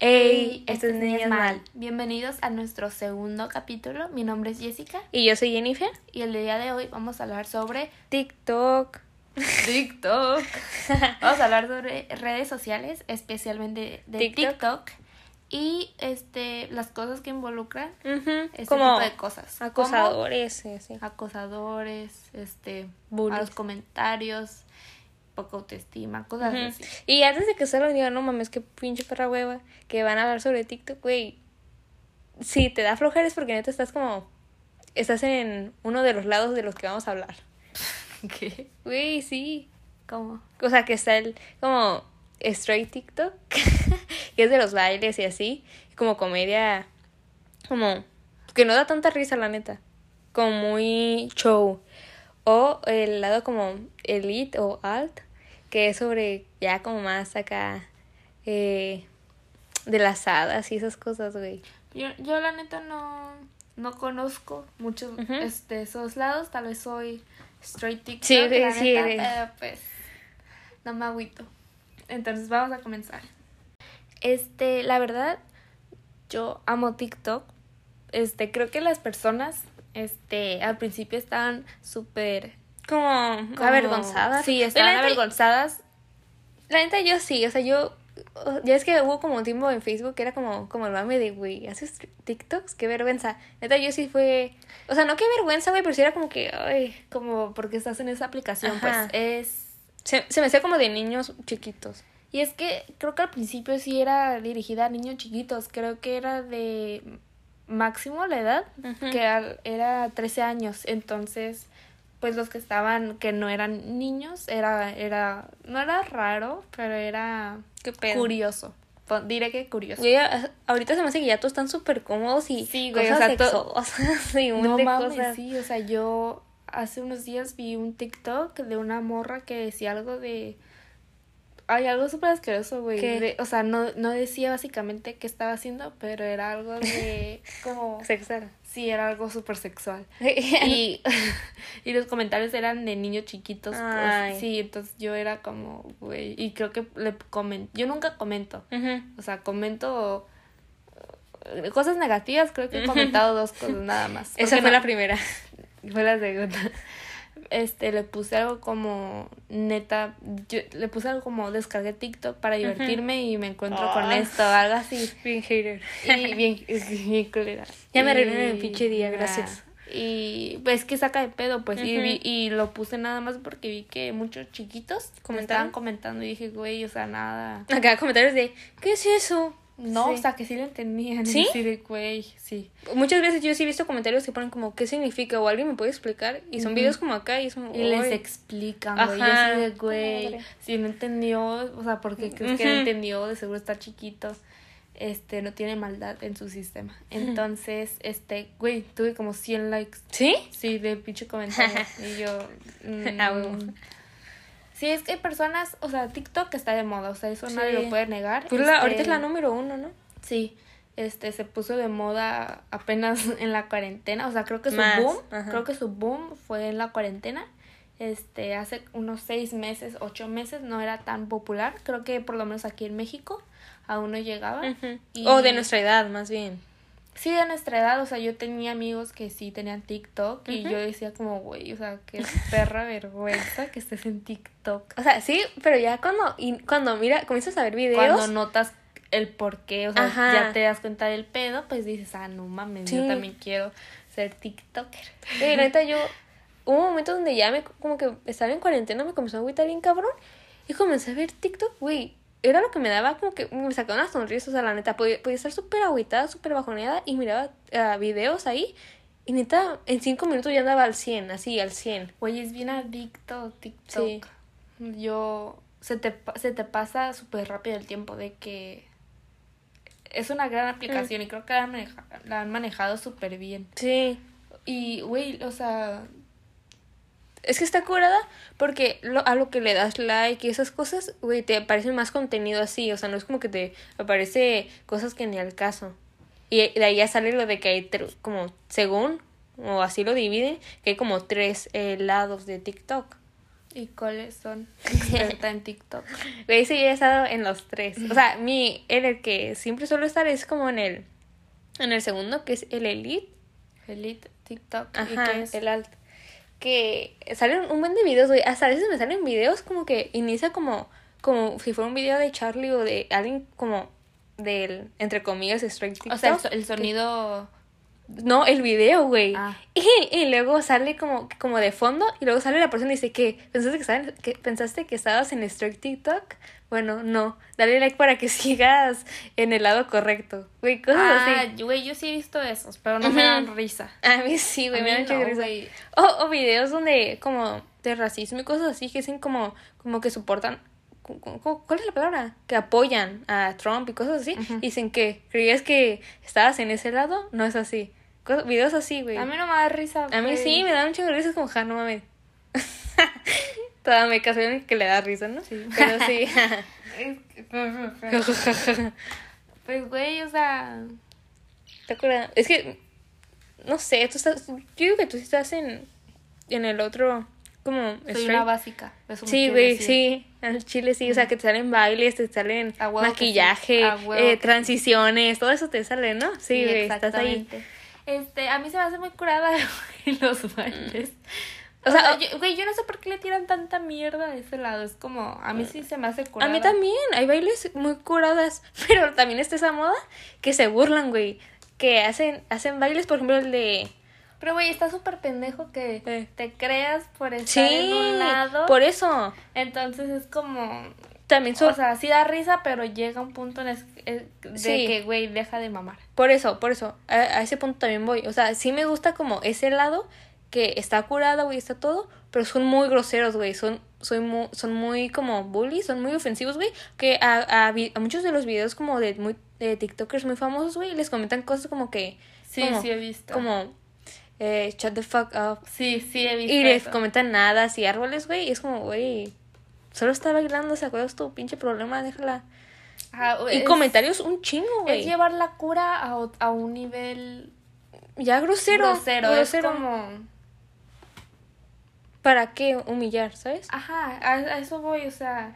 Hey, esto es Niñas Mal. Mal. Bienvenidos a nuestro segundo capítulo. Mi nombre es Jessica Y yo soy Jennifer. y el día de hoy vamos a hablar sobre TikTok. TikTok. vamos a hablar sobre redes sociales, especialmente de TikTok. TikTok, y este las cosas que involucran Ujú, este Como tipo de cosas. acosadores. Como acosadores, este Bullies. malos comentarios, poca autoestima, cosas así. Y antes de que se lo diga, no mames, qué pinche perra hueva, que van a hablar sobre TikTok, güey. Si te da flojera es porque neta estás como. Estás en uno de los lados de los que vamos a hablar. ¿Qué? Güey, sí. ¿Cómo? O sea, que está el. Como. Straight TikTok. que es de los bailes y así. Como comedia. Como. Que no da tanta risa, la neta. Como muy show. O el lado como elite o alt. Que es sobre ya como más acá. Eh, de las hadas y esas cosas, güey. Yo, yo la neta no, no conozco muchos Ujú. este, esos lados. Tal vez soy straight TikTok, Sí, sí, la sí, neta, eres. pero pues no me agüito. Entonces vamos a comenzar. Este, la verdad, yo amo TikTok. Este, creo que las personas, este, al principio estaban súper Como, como- avergonzadas. Sí, estaban la avergonzadas. La neta yo sí, o sea, yo oh, ya es que hubo como un tiempo en Facebook que era como como el mame de güey, haces TikToks, qué vergüenza. Neta yo sí fue, o sea, no qué vergüenza, güey, pero sí era como que ay, Como porque estás en esa aplicación, Ajá. pues es se, se me hacía como de niños chiquitos. Y es que creo que al principio sí era dirigida a niños chiquitos, creo que era de máximo la edad, que era 13 años, entonces pues los que estaban que no eran niños era era no era raro, pero era Qué pedo. curioso. Diré que curioso. A- ahorita se me hace que ya todos están súper cómodos y Sí, güey, cosas o sea, sexosas No de mames, cosas. sí, o sea, yo hace unos días vi un TikTok de una morra que decía algo de Ay, algo súper asqueroso, güey. O sea, no, no decía básicamente qué estaba haciendo, pero era algo de como... Sexual. Sí, era algo súper sexual. Y, y los comentarios eran de niños chiquitos. pues, sí, entonces yo era como, güey, y creo que le comento, yo nunca comento, o sea, comento eh, cosas negativas, creo que he comentado dos cosas nada más. Esa fue no- la primera. fue la segunda. Este, le puse algo como neta, yo le puse algo como descargué TikTok para divertirme y me encuentro con Ah. esto, algo así. Bien hater. Y bien, bien culera. Ya me arruinaron el pinche día, gracias. Y pues que saca de pedo, pues, y, y lo puse nada más porque vi que muchos chiquitos me ¿Comentaron? estaban comentando y dije, güey, o sea, nada. Acá comentarios de ¿qué es eso? No, Sí. o sea, que sí lo entendían. ¿Sí? Sí, de güey, sí. Muchas veces yo sí he visto comentarios que ponen como ¿qué significa? o alguien me puede explicar y son videos como acá y son Y les explican, güey. Yo Ajá. así de, güey, si no entendió, o sea, porque crees que no entendió, de seguro está chiquito, este, no tiene maldad en su sistema. Entonces, este, güey, tuve como 100 likes, ¿Sí? sí, de pinche comentario. y yo, mm. Sí, es que hay personas, o sea, TikTok está de moda, o sea, eso nadie lo puede negar. Pues la- Este, ahorita es la número uno, ¿no? Sí, este se puso de moda apenas en la cuarentena, o sea, creo que su Más, boom, ajá. creo que su boom fue en la cuarentena. Este, hace unos seis meses, ocho meses, no era tan popular. Creo que por lo menos aquí en México aún no llegaba. Y- O de nuestra edad, más bien. Sí, de nuestra edad, o sea, yo tenía amigos que sí tenían TikTok y yo decía como, güey, o sea, qué perra vergüenza que estés en TikTok. O sea, sí, pero ya cuando, y cuando mira, comienzas a ver videos. Cuando notas el por qué, o sea, Ajá. ya te das cuenta del pedo, pues dices, ah, no mames, yo Sí. también quiero ser TikToker. Güey, la neta, yo. Hubo un momento donde ya me. Como que estaba en cuarentena, me comenzó a agüitar bien cabrón. Y comencé a ver TikTok, güey. Era lo que me daba como que me sacaba una sonrisa, o sea, la neta, podía, podía estar súper agüitada, súper bajoneada y miraba ah, videos ahí. Y neta, en cinco minutos ya andaba al 100, así, al 100. Güey, es bien adicto TikTok. Sí. Yo, se te, se te pasa súper rápido el tiempo de que es una gran aplicación y creo que la han, maneja- la han manejado súper bien. Sí. Y, güey, o sea, Es que está curada porque lo, a lo que le das like y esas cosas, güey, te aparece más contenido así. O sea, no es como que te aparece cosas que ni al caso. Y de ahí ya sale lo de que hay como, según, o así lo dividen, que hay como tres eh, lados de TikTok. ¿Y cuáles son? Experta en TikTok. Güey, sí, he estado en los tres. O sea, mi, en el que siempre suelo estar es como en el, en el segundo, que es el Elite. Elite, TikTok. ¿Y Ajá, qué es? el alt. Que salen un buen de videos, güey. Hasta a veces me salen videos como que inicia como, como si fuera un video de Charlie o de alguien como del, entre comillas, straight TikTok. O sea, el, so- el sonido... No, el video, güey. Ah. Y, y luego sale como, como de fondo y luego sale la persona y dice que pensaste que, estabas- que pensaste que estabas en straight TikTok. Bueno, no. Dale like para que sigas en el lado correcto. Güey, cosas Ah, así. güey, yo sí he visto esos, pero no me dan risa. A mí sí, güey, me da mí mucha no, risa. O, o videos donde como de racismo y cosas así que dicen como, como que soportan. cu- cu- ¿Cuál es la palabra? Que apoyan a Trump y cosas así. Ujú. Dicen que creías que estabas en ese lado. No es así. Cos- videos así, güey. A mí no me da risa. A mí güey. sí, me da mucha risa, es como, ja, no mames. Toda me caso en que le da risa, ¿no? Sí. Pero sí. Pues, güey, o sea... ¿Te acuerdas? Es que, no sé, tú estás, yo digo que tú sí estás en, en el otro, como, Soy straight. una básica. Sí, güey, decir. sí. En Chile sí, o sea, que te salen bailes, te salen maquillaje, eh, sí. transiciones, todo eso te sale, ¿no? Sí, güey, estás ahí. exactamente. Este, a mí se me hace muy curada güey, los bailes. O O sea, sea, yo- güey, yo no sé por qué le tiran tanta mierda de ese lado. Es como, a mí sí se me hace curada. A mí también, hay bailes muy curadas, pero también está esa moda que se burlan, güey, que hacen, hacen bailes, por ejemplo, el de... Pero, güey, está súper pendejo que Eh. te creas por estar Sí, en un lado. por eso, Entonces es como... también son... O sea, sí da risa, pero llega un punto en es- eh, de Sí. que, güey, deja de mamar. Por eso, por eso, a, a ese punto también voy. O sea, sí me gusta como ese lado que está curado, güey, está todo, pero son muy groseros, güey. Son, soy muy, son muy como bullies, son muy ofensivos, güey. Que a, a, a muchos de los videos como de, muy, de TikTokers muy famosos, güey, les comentan cosas como que... Sí, como, sí he visto. Como, eh, shut the fuck up. Sí, sí he visto Y les eso. comentan nada, y árboles, güey. Y es como, güey, solo está bailando, ¿se acuerdas tu pinche problema? Déjala. Y es- comentarios un chingo, güey. Es llevar la cura a, a un nivel Ya grosero. grosero. grosero. Es como... ¿Para qué humillar, sabes? Ajá, a, a eso voy, o sea,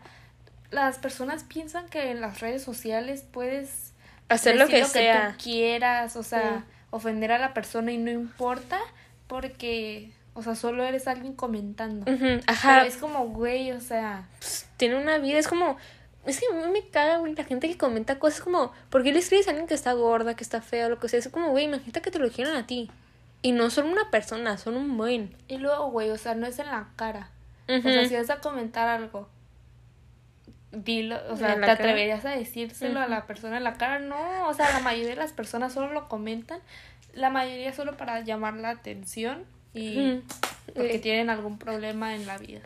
las personas piensan que en las redes sociales puedes Hacer lo que sea. tú quieras, o sea, Sí. ofender a la persona y no importa porque, o sea, solo eres alguien comentando. Ujú, Ajá. Pero es como, güey, o sea, pues, tiene una vida, es como. Es que a mí me caga, güey, la gente que comenta cosas como. ¿Por qué le escribes a alguien que está gorda, que está fea, lo que sea? Es como, güey, imagínate que te lo dijeron a ti. Y no son una persona, son un buen. y luego, güey, o sea, no es en la cara. O Ujú. sea, si vas a comentar algo, dilo, o sea, ¿En ¿te cara? atreverías a decírselo a la persona en la cara? No, o sea, la mayoría de las personas solo lo comentan, la mayoría solo para llamar la atención y porque tienen algún problema en la vida.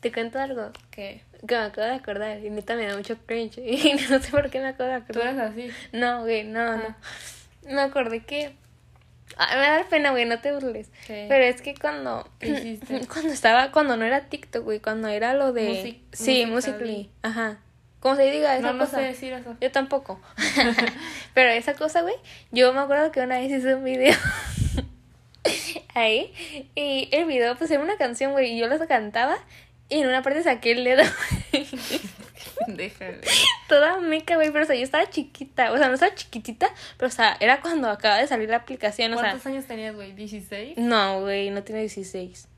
Te cuento algo Que que me acabo de acordar. Y neta me da mucho cringe. Y no sé por qué me acabo de tú acordar. eres así. No, güey, no, Ah. no. Me acordé que. Ay, me da pena, güey, no te burles. Sí. Pero es que cuando. Cuando estaba. Cuando no era TikTok, güey. Cuando era lo de. Music- sí, Musical.ly. Ajá. ¿Cómo se diga esa No, no cosa? sé decir eso. Yo tampoco. Pero esa cosa, güey. Yo me acuerdo que una vez hice un video. Ahí. Y el video, pues era una canción, güey. Y yo la cantaba. Y en una parte saqué el dedo. Déjale. Toda meca, güey. Pero o sea, yo estaba chiquita. O sea, no estaba chiquitita. Pero o sea, era cuando acaba de salir la aplicación. O sea. ¿Cuántos años tenías, güey? ¿16? No, güey, no tiene 16.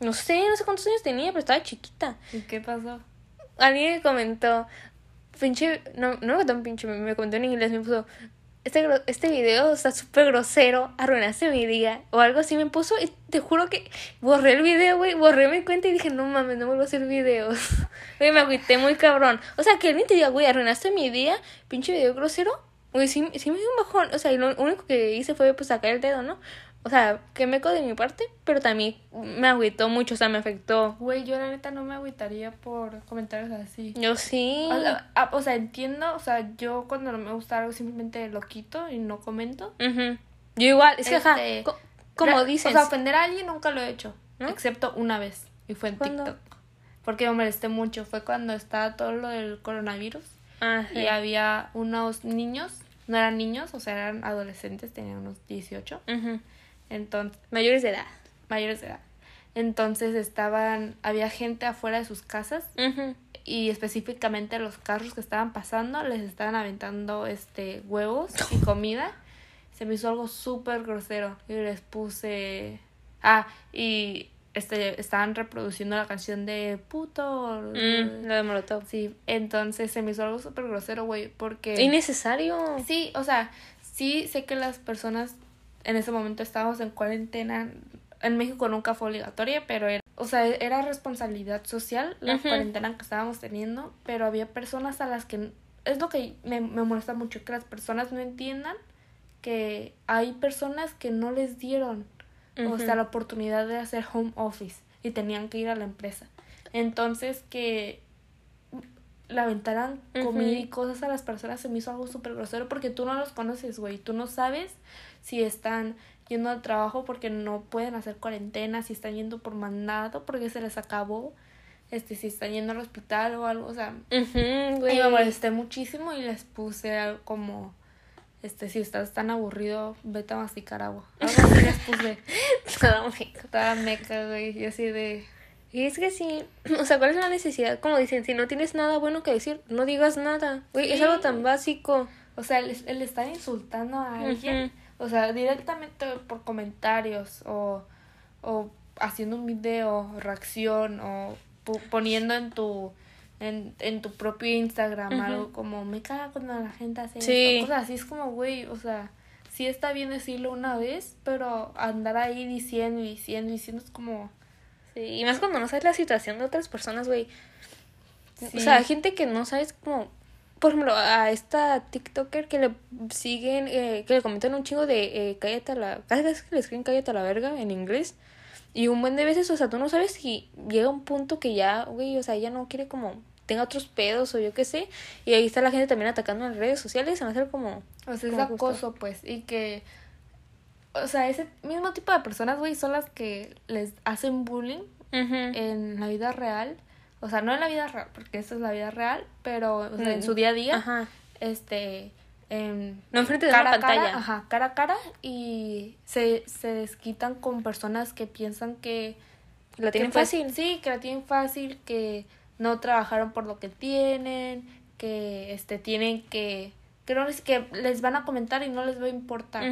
No sé, no sé cuántos años tenía, pero estaba chiquita. ¿Y qué pasó? Alguien me comentó, pinche, no, no me comentó un pinche, me comentó en inglés, me puso, este, este video está súper grosero, arruinaste mi día, o algo así me puso, y te juro que borré el video, güey, borré mi cuenta y dije, no mames, no vuelvo a hacer videos. Güey, me agüité muy cabrón. O sea, que alguien te diga, güey, arruinaste mi día, pinche video grosero, güey, sí, sí me dio un bajón. O sea, y lo único que hice fue, pues, sacar el dedo, ¿no? O sea, que me de mi parte, pero también me agüitó mucho, o sea, me afectó. Güey, yo la neta no me agüitaría por comentarios así. Yo sí. O sea, ah, o sea, entiendo, o sea, yo cuando no me gusta algo simplemente lo quito y no comento. Ujú. Yo igual, es que, ajá, Este, co- como dices. O sea, ofender a alguien nunca lo he hecho, ¿No? excepto una vez, y fue en ¿Cuándo? TikTok. Porque me molesté mucho, fue cuando estaba todo lo del coronavirus Ah, y había unos niños, no eran niños, o sea, eran adolescentes, tenían unos 18, Ujú. Entonces, Mayores de edad. mayores de edad. Entonces estaban, había gente afuera de sus casas y específicamente los carros que estaban pasando les estaban aventando este huevos y comida. Se me hizo algo súper grosero y les puse ah y este estaban reproduciendo la canción de puto Mm, lo de Molotov. sí entonces se me hizo algo súper grosero güey porque Innecesario. sí o sea sí sé que las personas en ese momento estábamos en cuarentena en México nunca fue obligatoria pero era o sea, era responsabilidad social la cuarentena que estábamos teniendo, pero había personas a las que es lo que me, me molesta mucho, que las personas no entiendan que hay personas que no les dieron, o sea, la oportunidad de hacer home office y tenían que ir a la empresa. Entonces, que aventaran Ujú. comida y cosas a las personas se me hizo algo súper grosero porque tú no los conoces, güey. Tú no sabes si están yendo al trabajo porque no pueden hacer cuarentena, si están yendo por mandado porque se les acabó, este, si están yendo al hospital o algo, o sea, Ujú, y güey. me molesté muchísimo y les puse algo como, este, si estás tan aburrido, vete a masticar agua. Algo así les puse. Todo México. Estaba meca, güey, y así de... Y es que sí, o sea, ¿cuál es la necesidad? Como dicen, si no tienes nada bueno que decir, no digas nada. Güey, es Sí. algo tan básico. O sea, el, el estar insultando a alguien, o sea, directamente por comentarios o, o haciendo un video, reacción o poniendo en tu en, en tu propio Instagram algo como me caga cuando la gente hace Sí. esto. Cosas así es como, güey, o sea, sí está bien decirlo una vez, pero andar ahí diciendo y diciendo y diciendo es como... Sí, y más cuando no sabes la situación de otras personas, güey. Sí. O sea, gente que no sabes como... Por ejemplo, a esta TikToker que le siguen, eh, que le comentan un chingo de eh, cállate a la... Cada vez que le escriben cállate a la verga en inglés. Y un buen de veces, o sea, tú no sabes si llega un punto que ya, güey, o sea, ella no quiere como... Tenga otros pedos o yo qué sé. Y ahí está la gente también atacando en redes sociales. Se va a hacer como... O sea, es acoso, pues, y que, o sea, ese mismo tipo de personas, güey, son las que les hacen bullying en la vida real. O sea, no en la vida real, porque esta es la vida real, pero o sea, en Mm. su día a día, Ajá. este, en No enfrente de cara una a cara, pantalla. ajá, cara a cara, y se, se desquitan con personas que piensan que... La tienen que, pues, fácil. Sí, que la tienen fácil, que no trabajaron por lo que tienen, que este tienen que que no les que les van a comentar y no les va a importar.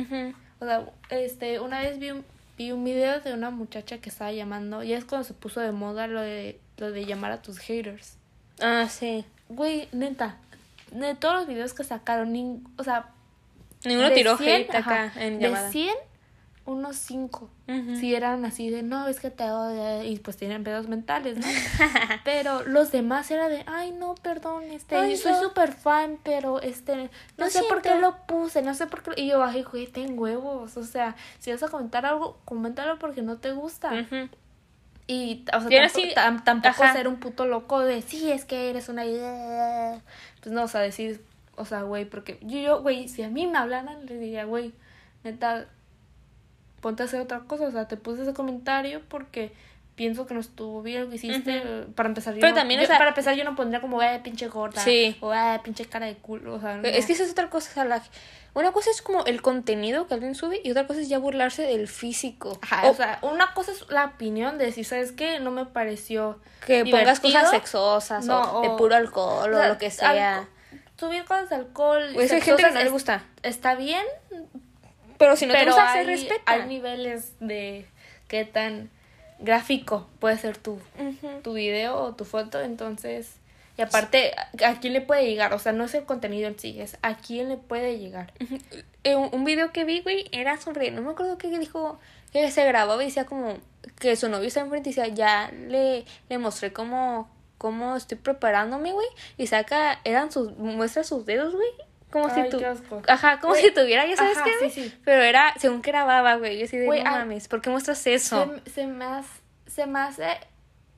O sea, este una vez vi un, vi un video de una muchacha que estaba llamando, y es cuando se puso de moda lo de lo de llamar a tus haters. Ah, sí. Güey, neta, de todos los videos que sacaron, nin- o sea, Ninguno de tiró 100, hate acá ajá, en de llamada. 100 unos 5 Ujú. si eran así de no es que te odio y pues tienen pedos mentales no pero los demás era de ay no perdón este Ay, yo soy súper fan pero este no sé por qué lo puse no sé por qué y yo ay güey ten huevos o sea si vas a comentar algo coméntalo porque no te gusta Ujú. Y o sea tampoco, sí, tam- tampoco ajá. ser un puto loco de sí es que eres una idea pues no o sea decir o sea güey porque yo güey si a mí me hablaran le diría güey neta ponte a hacer otra cosa o sea te puse ese comentario porque pienso que no estuvo bien lo que hiciste para empezar yo Pero no- también, yo- o sea- para empezar yo no pondría como eh pinche gorda Sí. o eh pinche cara de culo o sea no. Es que esa es otra cosa. o sea, la- Una cosa es como el contenido que alguien sube y otra cosa es ya burlarse del físico. Ajá, o o sea, una cosa es la opinión de decir, ¿sabes qué? No me pareció que pongas cosas sexosas No, o de puro alcohol o, sea, lo que sea. alco- subir cosas de alcohol. O es que hay gente que no le gusta. Está bien, Pero si no te gusta, se respeta. hay niveles de qué tan gráfico puede ser tu, tu video o tu foto. Entonces, y aparte, ¿a quién le puede llegar? O sea, no es el contenido en sí, es a quién le puede llegar. Eh, un, un video que vi, güey, era sobre, no me acuerdo qué dijo, que se grababa y decía como que su novio estaba enfrente y decía, ya le, le mostré cómo, cómo estoy preparándome, güey, y saca, eran sus, muestra sus dedos, güey, como Ay, si asco. ajá, como Güey, si tuviera, ya sabes ajá, qué, sí, sí. pero era, según que grababa, güey, yo así de, Güey, no mames, ¿por qué muestras eso? Se, se me hace, se me hace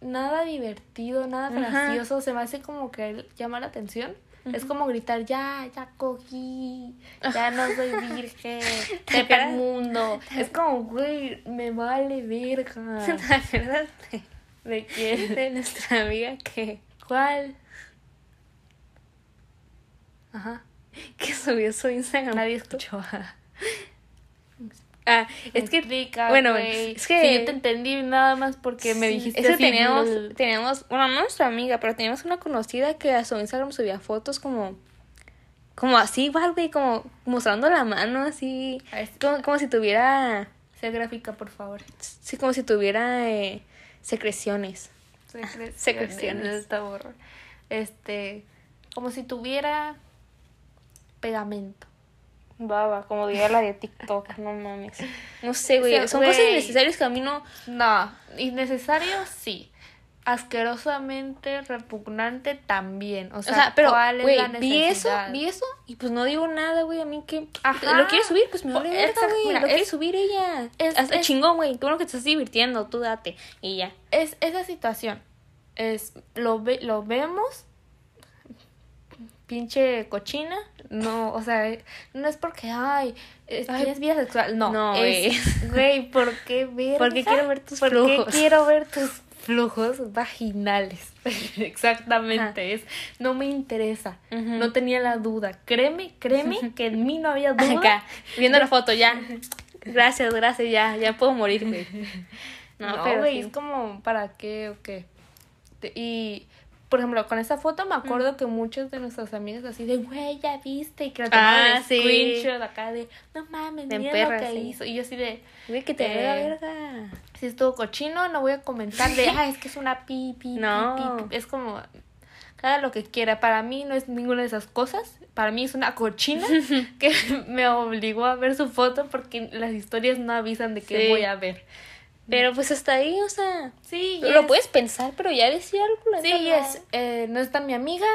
nada divertido, nada Ajá. gracioso, se me hace como que llama la atención. Es como gritar, ya, ya cogí, ya no soy virgen, cara- el mundo. Es como, güey, me vale verga. ¿Te acuerdas de, ¿De quién? de nuestra amiga que, ¿Cuál? Ajá. que subió su Instagram? Nadie escuchó. Ah, es que, Explica, bueno, güey. es que- Sí, yo te entendí nada más porque me dijiste es que teníamos, bueno, no nuestra amiga, pero teníamos una conocida que a su Instagram subía fotos como, como así, igual, güey, como mostrando la mano, así, ver, como, como si tuviera, Sé gráfica, por favor. sí, como si tuviera eh, secreciones. Secreciones. Secreciones. Este, como si tuviera pegamento. Baba, como diría la de TikTok, no mames. No sé, güey, O sea, son cosas innecesarias que a mí no... No, innecesario sí. Asquerosamente repugnante también. O O sea, sea, pero, ¿cuál es la vi eso, necesidad? vi eso y pues no digo nada, güey, a mí que... Ajá. ¿Lo quiere subir? Pues me vale Po- verga, güey, mira, lo quiere subir ella. es- Hasta es- chingón, güey, qué bueno que te estás divirtiendo, tú date. Y ya. es esa situación. Es lo ve, lo vemos pinche cochina, no, o sea, no es porque ay, es, Ay. tienes vida sexual, no, No, es güey, ¿por qué ver? Porque quiero ver tus ¿Por qué flujos. quiero ver tus flujos vaginales? Exactamente, es no me interesa. No tenía la duda. Créeme, créeme que en mí no había duda. Acá, viendo la foto, ya. Gracias, gracias, ya, ya puedo morir, güey. No, No, pero güey, sí. es como, ¿para qué o qué? Y, por ejemplo, con esa foto me acuerdo que muchos de nuestras amigas así de, güey, ya viste, y que la tomaron Ah, sí. screenshot acá de, no mames, De mira perra, lo que sí. hizo. Y yo así de, Güey, que te Eh, vea verga. si estuvo cochino, no voy a comentar de, ah, es que es una pipi, No. Es como, cada lo que quiera. Para mí no es ninguna de esas cosas. Para mí es una cochina que me obligó a ver su foto porque las historias no avisan de qué Sí. voy a ver. Pero pues hasta ahí, o sea, Sí, lo yes. puedes pensar, pero ya decía algo. la Sí, neta, no. es, eh, no es tan mi amiga,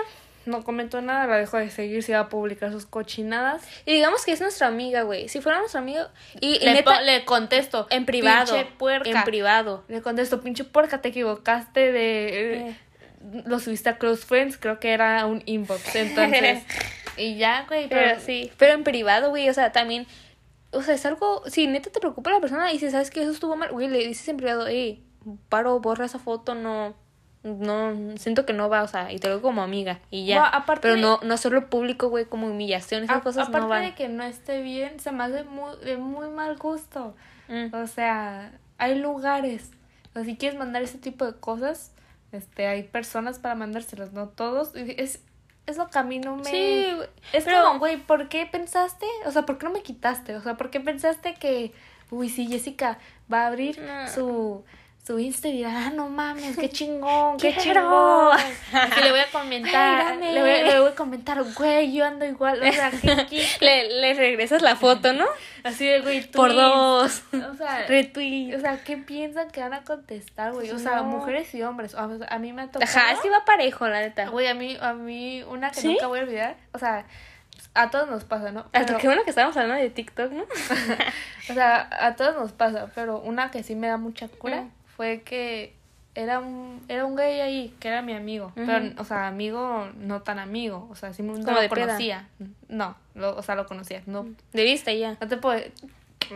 no comentó nada, la dejo de seguir si va a publicar sus cochinadas. Y digamos que es nuestra amiga, güey. Si fuera nuestra amiga. Y, y le, neta, po- le contesto. en privado. Pinche puerca. En privado. Le contesto, pinche puerca, te equivocaste de... Eh, Lo subiste a Close Friends, creo que era un inbox, entonces... y ya, güey, pero, Pero sí, pero en privado, güey, o sea, también, o sea, es algo, si neta te preocupa la persona y si sabes que eso estuvo mal, güey, le dices en privado, hey, paro, borra esa foto, no, no, siento que no va, o sea, y te lo digo como amiga, y ya. No, aparte pero no, no hacerlo público, güey, como humillación, esas A- cosas aparte no van. de que no esté bien, se me hace muy, de muy mal gusto. Mm. O sea, hay lugares. O sea, si quieres mandar ese tipo de cosas, este, hay personas para mandárselas, no todos. Es, es lo que a mí no me... Sí, Es pero- como, güey, ¿por qué pensaste? O sea, ¿por qué no me quitaste? O sea, ¿por qué pensaste que, uy, sí, Jessica va a abrir No. su, su Insta y dirá, ah, no mames, qué chingón, qué chingón. Así le voy a comentar, Mírame. le voy, le voy a comentar, güey, yo ando igual, o sea, ¿qué, qué? Le, le regresas la foto, ¿no? Así de, güey, Por tweets. dos. O sea, Retweet. o sea, ¿qué piensan que van a contestar, güey? O sea, No. mujeres y hombres. A, a mí me ha tocado. Ajá, que va parejo, la neta. Güey, a mí, a mí, una que ¿Sí? nunca voy a olvidar. O sea, a todos nos pasa, ¿no? Hasta Pero- qué bueno que estábamos hablando de TikTok, ¿no? O sea, a todos nos pasa, pero una que sí me da mucha cura Mm. Fue que era un, era un gay ahí, que era mi amigo. Pero, o sea, amigo, no tan amigo. O sea, sí no Como lo de peda. conocía. No, lo- o sea, lo conocía. No, De vista ya. no te puedo.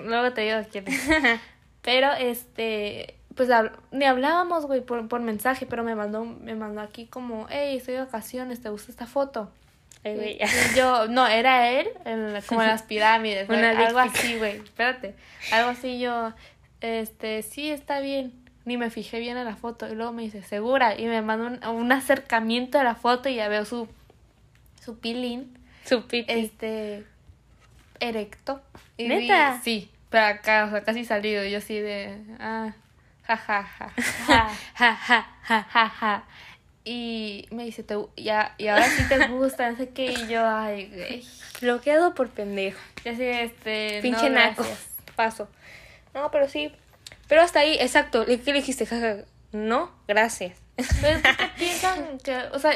Luego te digo quién. Pero este. Pues ni hablábamos, güey, por, por mensaje, pero me mandó, me mandó aquí como, hey, estoy de vacaciones, ¿te gusta esta foto? Ay. Y yo, no, era él, en la- como en las pirámides, Una algo así, güey, espérate. Algo así yo, este, sí, está bien. Ni me fijé bien en la foto. Y luego me dice, ¿segura? Y me mandó un, un acercamiento de la foto y ya veo su, su pilín, Su pipi. este, erecto. Y ¿Neta? vi- sí, pero acá, o sea, casi salido. Y yo así de, ah, ja, ja, ja, ja, Ja, ja, ja. ja, ja. Y me dice, te, ya, y ahora sí te gusta, no sé qué. Y yo, ay, güey. Bloqueado por pendejo. Y así, este, Pinche no, naco. Paso. No, pero sí. Pero hasta ahí, exacto. ¿Le- ¿Qué le dijiste? Jaja. No, gracias. ¿qué piensan que, o sea,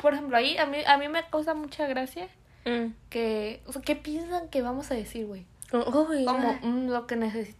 por ejemplo, ahí a mí, a mí me causa mucha gracia Mm. que, o sea, ¿qué piensan que vamos a decir, güey? Como, mm, lo que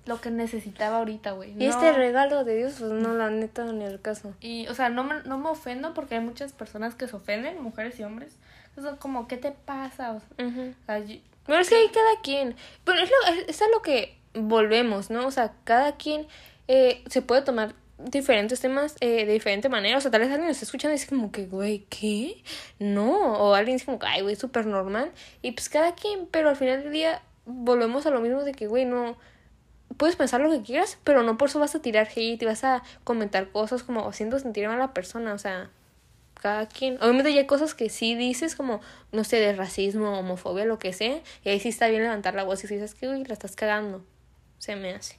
lo que necesitaba ahorita, güey. Y este regalo de Dios, pues no, la neta, ni el caso. Y, o sea, no me, no me ofendo porque hay muchas personas que se ofenden, mujeres y hombres. Son como, ¿qué te pasa? O sea, Ujú. o sea, yo- Pero es que hay cada quien. Pero es, lo, es, es a lo que volvemos, ¿no? O sea, cada quien eh, se puede tomar diferentes temas eh, de diferente manera. O sea, tal vez alguien lo está escuchando y dice como que, güey, ¿qué? No. O alguien dice como que, ay, güey, súper normal. Y pues cada quien, pero al final del día volvemos a lo mismo de que, güey, no. puedes pensar lo que quieras, pero no por eso vas a tirar hate y vas a comentar cosas como haciendo sentir mal a la persona, o sea, cada quien. Obviamente ya hay cosas que sí dices como, no sé, de racismo, homofobia, lo que sea, y ahí sí está bien levantar la voz y si dices que, uy, la estás cagando, se me hace.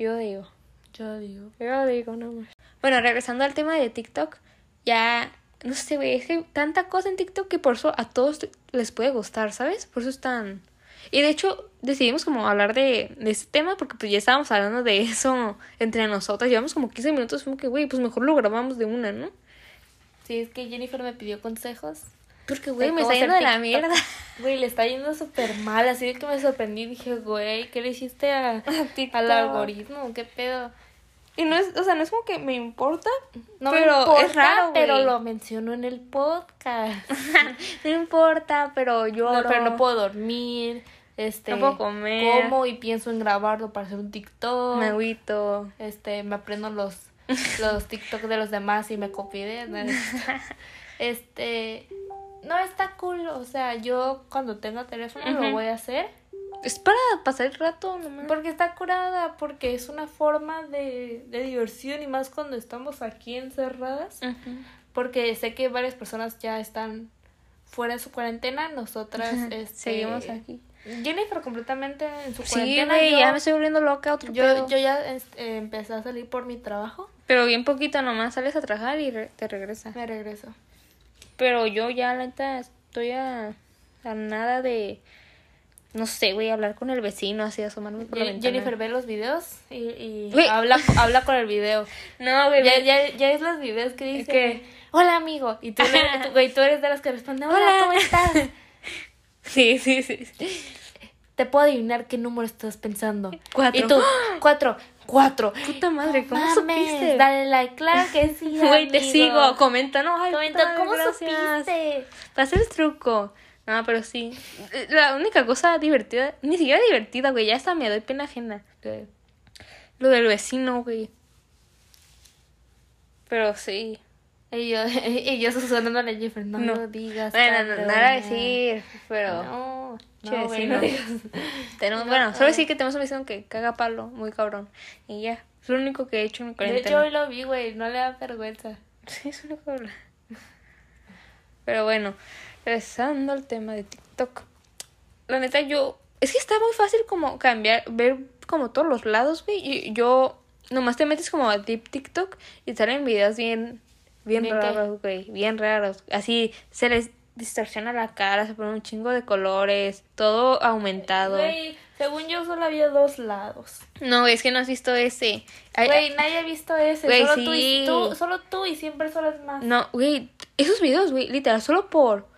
Yo digo. Yo digo. Yo digo, no más. Bueno, regresando al tema de TikTok, ya, no sé, güey, es que tanta cosa en TikTok que por eso a todos les puede gustar, ¿sabes? Por eso es tan... Y de hecho decidimos como hablar de, de este tema porque pues ya estábamos hablando de eso entre nosotras. Llevamos como 15 minutos, como que, güey, pues mejor lo grabamos de una, ¿no? Sí, es que Jennifer me pidió consejos. Porque, güey, me está yendo de la mierda. Güey, le está yendo súper mal, así de que me sorprendí. Dije, güey, ¿qué le hiciste a, TikTok. al algoritmo? ¿Qué pedo? Y no es, o sea, no es como que me importa, No pero me importa, es raro, pero güey. lo menciono en el podcast. no importa, pero yo No, pero no puedo dormir. Este, No puedo comer. Como y pienso en grabarlo para hacer un TikTok. Me agüito. Este, me aprendo los, los TikTok de los demás y me copio de ¿no? Este, no está cool, o sea, yo cuando tenga teléfono lo voy a hacer Es para pasar el rato nomás. porque está curada, porque es una forma de, de diversión y más cuando estamos aquí encerradas, porque sé que varias personas ya están fuera de su cuarentena, nosotras este, Seguimos aquí. Jennifer completamente en su Sí, cuarentena. yo, ya me estoy volviendo loca otro yo, pedo. yo ya este, empecé a salir por mi trabajo, Pero bien poquito nomás sales a trabajar y re- te regresas. me regreso. Pero yo ya, la neta, estoy a, a nada de, no sé, güey, hablar con el vecino, así, asomarme por la Je- ventana. Jennifer ve los videos y, y habla, habla con el video. No, güey, Ya, ya, ya es los videos que dice ¿Qué? hola amigo y tú, güey, tú eres de las que responde hola, Hola. ¿cómo estás? Sí, sí, sí. sí. Te puedo adivinar qué número estás pensando. Cuatro. Y tú, cuatro, cuatro. Puta madre, ¿cómo Mames, supiste? Dale like, claro que sí. Güey, te sigo, comenta, no, ay, Comenta, puta ¿cómo gracias. supiste? Para hacer el truco. No, pero sí. La única cosa divertida, ni siquiera divertida, güey, ya hasta me doy pena ajena. Lo del vecino, güey. Pero sí. Y yo, y yo sonando a Jennifer, no, No. lo digas. Bueno, no, nada a decir, pero... No, Che, no, güey, vecino. no digas. Tenemos, No, bueno, solo decir que tenemos un vecino que caga palo, muy cabrón. Y ya, es lo único que he hecho en mi De hecho, cuarentena. hoy lo vi, güey, no le da vergüenza. Sí, es lo único que habla. Pero bueno, regresando al tema de TikTok. La neta, yo. Es que está muy fácil como cambiar, ver como todos los lados, güey. Y yo. Nomás te metes como a Deep TikTok y salen videos bien. Bien raros, güey. Bien raros. Así se les distorsiona la cara, se ponen un chingo de colores, todo aumentado. Güey, según yo solo había dos lados. No, es que no has visto ese. Güey, nadie ha visto ese. Güey, solo, tú y, tú, solo tú y 100 personas más. No, güey, esos videos, güey, literal, solo por,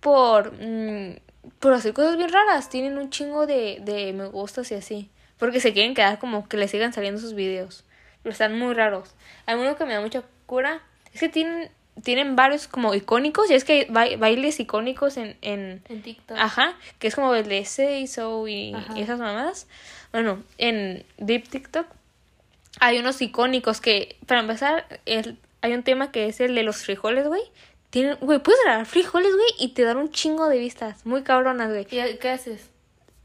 por, mm, por hacer cosas bien raras, tienen un chingo de, de me gustas y así. Porque se quieren quedar como que le sigan saliendo sus videos. Pero están muy raros. Hay uno que me da mucha cura. Es que tienen, tienen varios como icónicos. Y es que hay ba- bailes icónicos en, en, En TikTok. Ajá, que es como el de Say So y esas mamadas. Bueno, en Deep TikTok hay unos icónicos que, para empezar, el, hay un tema que es el de los frijoles, güey. Tienen, güey, puedes grabar frijoles, güey, y te dan un chingo de vistas. Muy cabronas, güey. ¿Y qué haces?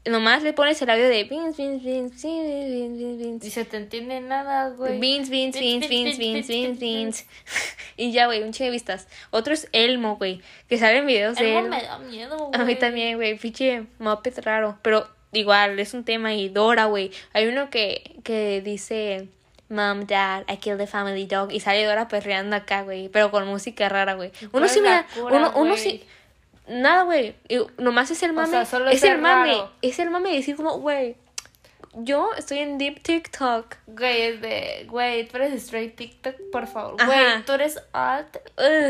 Nomás le pones el audio de beans, beans, beans, beans, beans, beans. Y se te entiende nada, güey. Beans, beans, beans, beans, beans, beans, beans. Y ya, güey, un chingo de vistas. Otro es Elmo, güey, que salen videos de Elmo me da miedo, güey. A mí también, güey, pinche Muppet raro. Pero igual, es un tema. Y Dora, güey. Hay uno que, que dice, Mom, Dad, I killed the family dog. Y sale Dora perreando acá, güey. Pero con música rara, güey. Uno ¿Cuál sí me da. Uno, uno sí. Nada, güey. Nomás es el mame. sea, solo es el mame. raro. Es el mame de decir, como, güey. Yo estoy en Deep TikTok. Güey, es de, güey, tú eres straight TikTok, por favor. Ajá. Güey, tú eres alt.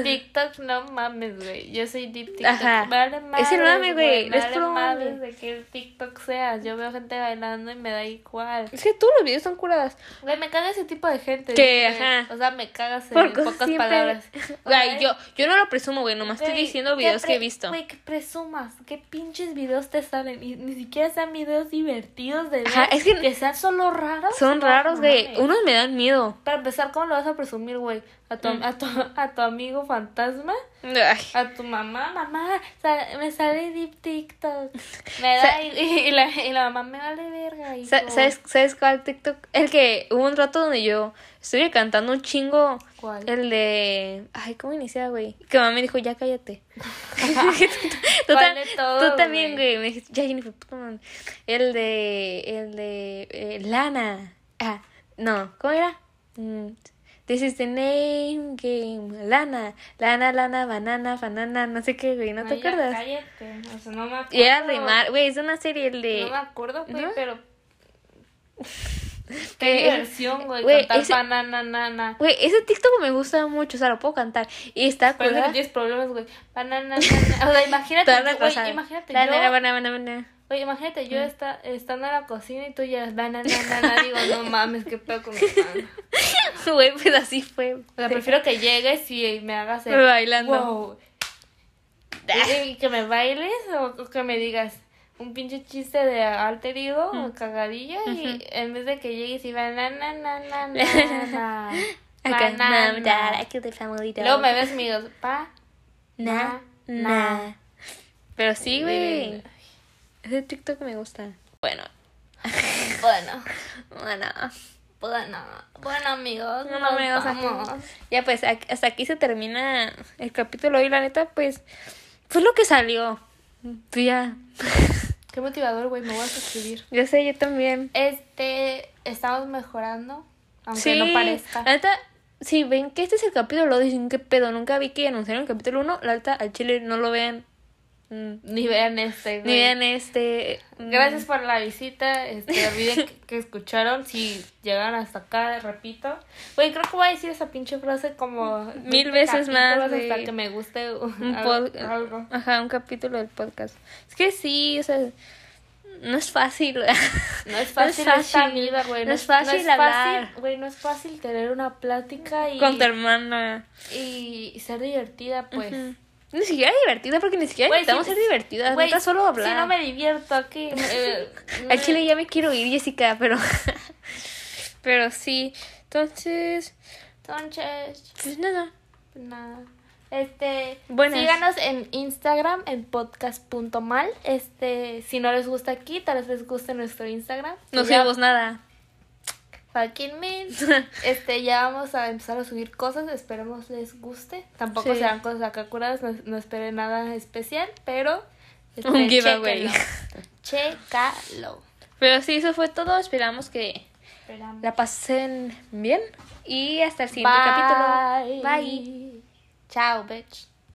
TikTok, no mames, güey. Yo soy deep TikTok. Ajá. Vale Es el mame, güey. Es vale madres de que el TikTok sea. Yo veo gente bailando y me da igual. Es que todos los videos son curadas. Güey, me caga ese tipo de gente. Que, ajá. O sea, me cagas en pocas siempre- palabras. Güey, Güey, yo, yo no lo presumo, güey. Nomás estoy güey, diciendo videos que he visto. Güey, que presumas. ¿Qué pinches videos te salen? Y ni siquiera sean videos divertidos de ver. Ajá, es que- sean solo raros. Son raros, güey. Unos me dan miedo. Para empezar, ¿cómo lo vas a presumir, güey? ¿A tu, Mm. a, tu, a tu amigo fantasma? Ay. A tu mamá, mamá, me sale deep TikTok. Me da y, y la, y la mamá me vale verga. hijo. Sa- ¿Sabes, ¿Sabes cuál TikTok? El que hubo un rato donde yo estuve cantando un chingo. ¿Cuál? El de. Ay, ¿cómo inicia, güey? Que mamá me dijo, ya cállate. tú, ¿Cuál ta- de todos, tú también, güey? Me dijiste, ya, Jennifer, puta madre". El de. El de. eh, Lana. Ah, no, ¿cómo era? Mm, This is the name game. Lana. Lana, lana, banana, banana, no sé qué, güey. ¿No te Ay, ya, acuerdas? Cállate. O sea, no me acuerdo. Y era rimar, güey, es una serie el de. No me acuerdo, güey, ¿No? pero. Qué diversión, güey. Cantar ese- banana. Güey, ese TikTok me gusta mucho, o sea, lo puedo cantar. Y está Pero que tienes problemas, güey. Banana, nana. O sea, imagínate. Güey, imagínate banana, banana, banana. Oye, imagínate yo está, estando en la cocina y tú ya banana, nana. Digo, no mames, qué pedo con mi mano. Güey, pues así fue. O sea, prefiero que llegues y me hagas el Bailando. wow. Y, y que me bailes o que me digas un pinche chiste de alter ego cagadilla y en vez de que llegues y banana, nana, nana. Acá, banana. mom, dad, I killed the family dog. Luego me ves digas, pa, Na, na. Pero sí, güey. Ese TikTok me gusta. Bueno, bueno, bueno. bueno, bueno amigos, Bueno, amigos, vamos. Ya pues, hasta aquí se termina el capítulo y la neta, pues, fue lo que salió. Pues ya. Qué motivador, güey, me voy a suscribir. Yo sé, yo también. Este, estamos mejorando, aunque sí, no parezca. La neta, si ven que este es el capítulo, dicen que pedo. Nunca vi que anunciaron el capítulo 1. La neta, al chile no lo vean. Mm, Ni vean este, Ni güey. vean este. mm, Gracias por la visita. Este, olviden que, que escucharon. Si llegaron hasta acá, repito. Güey, creo que voy a decir esa pinche frase como Mil 20 veces más, güey. hasta que me guste un al- pod- algo. Ajá, un capítulo del podcast. Es que sí, o sea, no es fácil. No es fácil esta vida, güey. No es fácil no es hablar. fácil, Güey, no es fácil tener una plática y, Con tu hermana. y, y ser divertida, pues. Ni siquiera divertida, porque ni siquiera Güey, necesitamos si- ser divertidas. Neta, solo hablar. Si no me divierto aquí. eh, Al chile ya me quiero ir, Jessica, pero. pero sí. Entonces. Entonces, Pues nada. pues nada. Este, Buenas. síganos en Instagram en podcast.mal. Este, si no les gusta aquí, tal vez les guste nuestro Instagram. No Ya- subimos nada. Fucking mean. Este, ya vamos a empezar a subir cosas, esperemos les guste. Tampoco Sí. serán cosas acá curadas, no, no esperen nada especial, pero este, Un giveaway. Chécalo. Pero sí, eso fue todo. Esperamos que Esperamos. la pasen bien. Y hasta el siguiente capítulo. Bye. Chao, bitch.